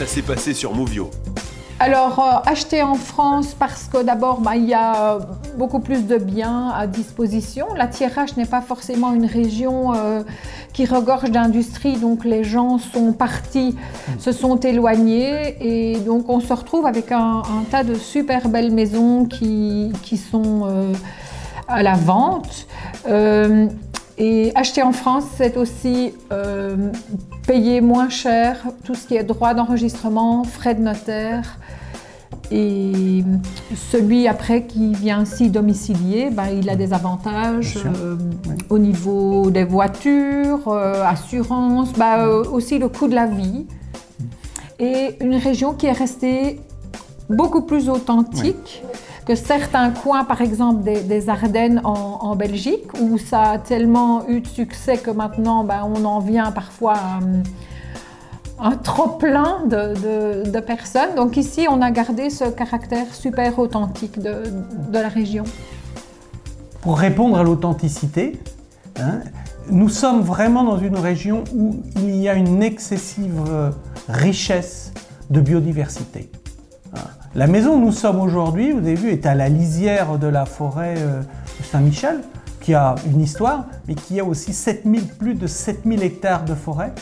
ça s'est passé sur Movio alors, euh, acheter en France parce que d'abord, bah, il y a beaucoup plus de biens à disposition. La Thiérache n'est pas forcément une région euh, qui regorge d'industrie, donc les gens sont partis, se sont éloignés et donc on se retrouve avec un, tas de super belles maisons qui, sont euh, à la vente. Et acheter en France, c'est aussi payer moins cher tout ce qui est droit d'enregistrement, frais de notaire. Et celui après qui vient s'y domicilier, ben, il a des avantages euh, au niveau des voitures, euh, assurance, ben, euh, aussi le coût de la vie. Et une région qui est restée beaucoup plus authentique que certains coins, par exemple des, Ardennes en, Belgique, où ça a tellement eu de succès que maintenant ben, on en vient parfois un trop plein de, personnes. Donc ici, on a gardé ce caractère super authentique de, la région. Pour répondre à l'authenticité, hein, nous sommes vraiment dans une région où il y a une excessive richesse de biodiversité. Hein. La maison où nous sommes aujourd'hui, vous avez vu, est à la lisière de la forêt euh, de Saint-Michel, qui a une histoire, mais qui a aussi 7000, plus de 7000 hectares de forêt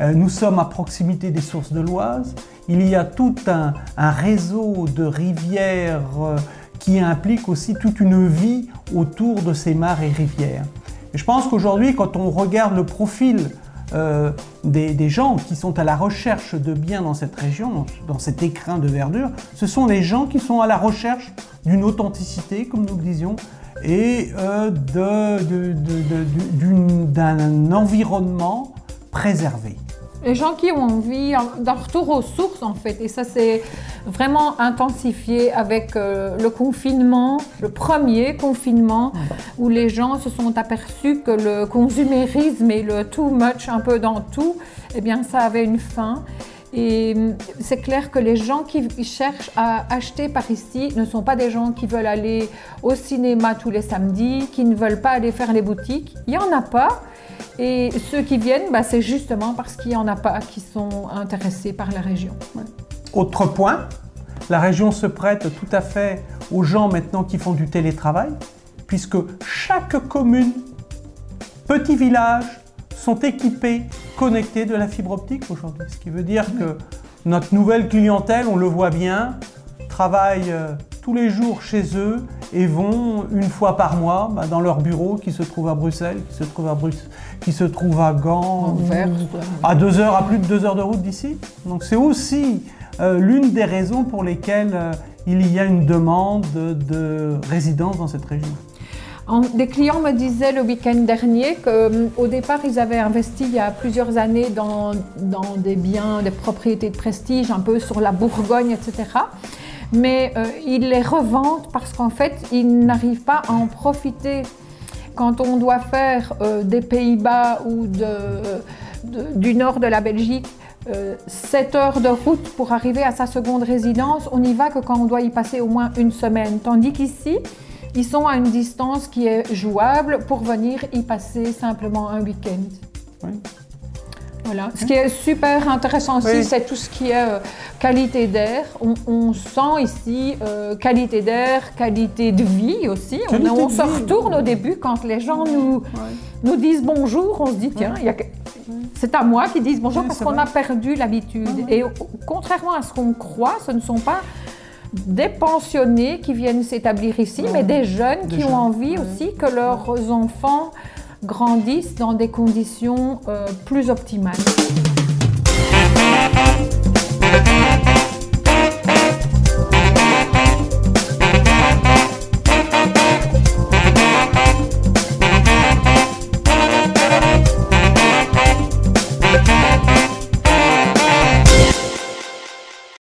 euh, nous sommes à proximité des sources de l'Oise. Il y a tout un, réseau de rivières euh, qui implique aussi toute une vie autour de ces mares et rivières. je pense qu'aujourd'hui, quand on regarde le profil euh, des, gens qui sont à la recherche de biens dans cette région, dans cet écrin de verdure, ce sont les gens qui sont à la recherche d'une authenticité, comme nous le disions, et d'un environnement préservé les gens qui ont envie d'un retour aux sources en fait. Et ça s'est vraiment intensifié avec euh, le confinement, le premier confinement, où les gens se sont aperçus que le consumérisme et le too much un peu dans tout, eh bien ça avait une fin. Et hum, c'est clair que les gens qui cherchent à acheter par ici ne sont pas des gens qui veulent aller au cinéma tous les samedis, qui ne veulent pas aller faire les boutiques. Il n'y en a pas. Et ceux qui viennent, bah, c'est justement parce qu'il n'y en a pas qui sont intéressés par la région. Autre point, la région se prête tout à fait aux gens maintenant qui font du télétravail, puisque chaque commune, petit village, sont équipés, connectés de la fibre optique aujourd'hui. Ce qui veut dire que notre nouvelle clientèle, on le voit bien, travaille euh, tous les jours chez eux et vont une fois par mois bah, dans leur bureau qui se trouve à Bruxelles, qui se trouve à, Bruxelles, qui se trouve à Gand, à deux heures, à plus de deux heures de route d'ici. Donc c'est aussi l'une des raisons pour lesquelles euh, il y a une demande de, résidence dans cette région. des clients me disaient le week-end dernier qu'au euh, départ, ils avaient investi il y a plusieurs années dans, des biens, des propriétés de prestige, un peu sur la Bourgogne, etc mais euh, ils les revendent parce qu'en fait, ils n'arrivent pas à en profiter. Quand on doit faire euh, des Pays-Bas ou du nord de la Belgique, 7 euh, heures de route pour arriver à sa seconde résidence, on n'y va que quand on doit y passer au moins une semaine. Tandis qu'ici, ils sont à une distance qui est jouable pour venir y passer simplement un week-end. Voilà. Ce qui est super intéressant aussi, c'est tout ce qui est euh, qualité d'air. On, sent ici euh, qualité d'air, qualité de vie aussi. on, se retourne au début quand les gens nous, nous disent bonjour, on se dit tiens, c'est à moi qu'ils disent bonjour parce qu'on a perdu l'habitude. Et contrairement à ce qu'on croit, ce ne sont pas des pensionnés qui viennent s'établir ici, mais des jeunes qui ont envie aussi que leurs enfants grandissent dans des conditions euh, plus optimales.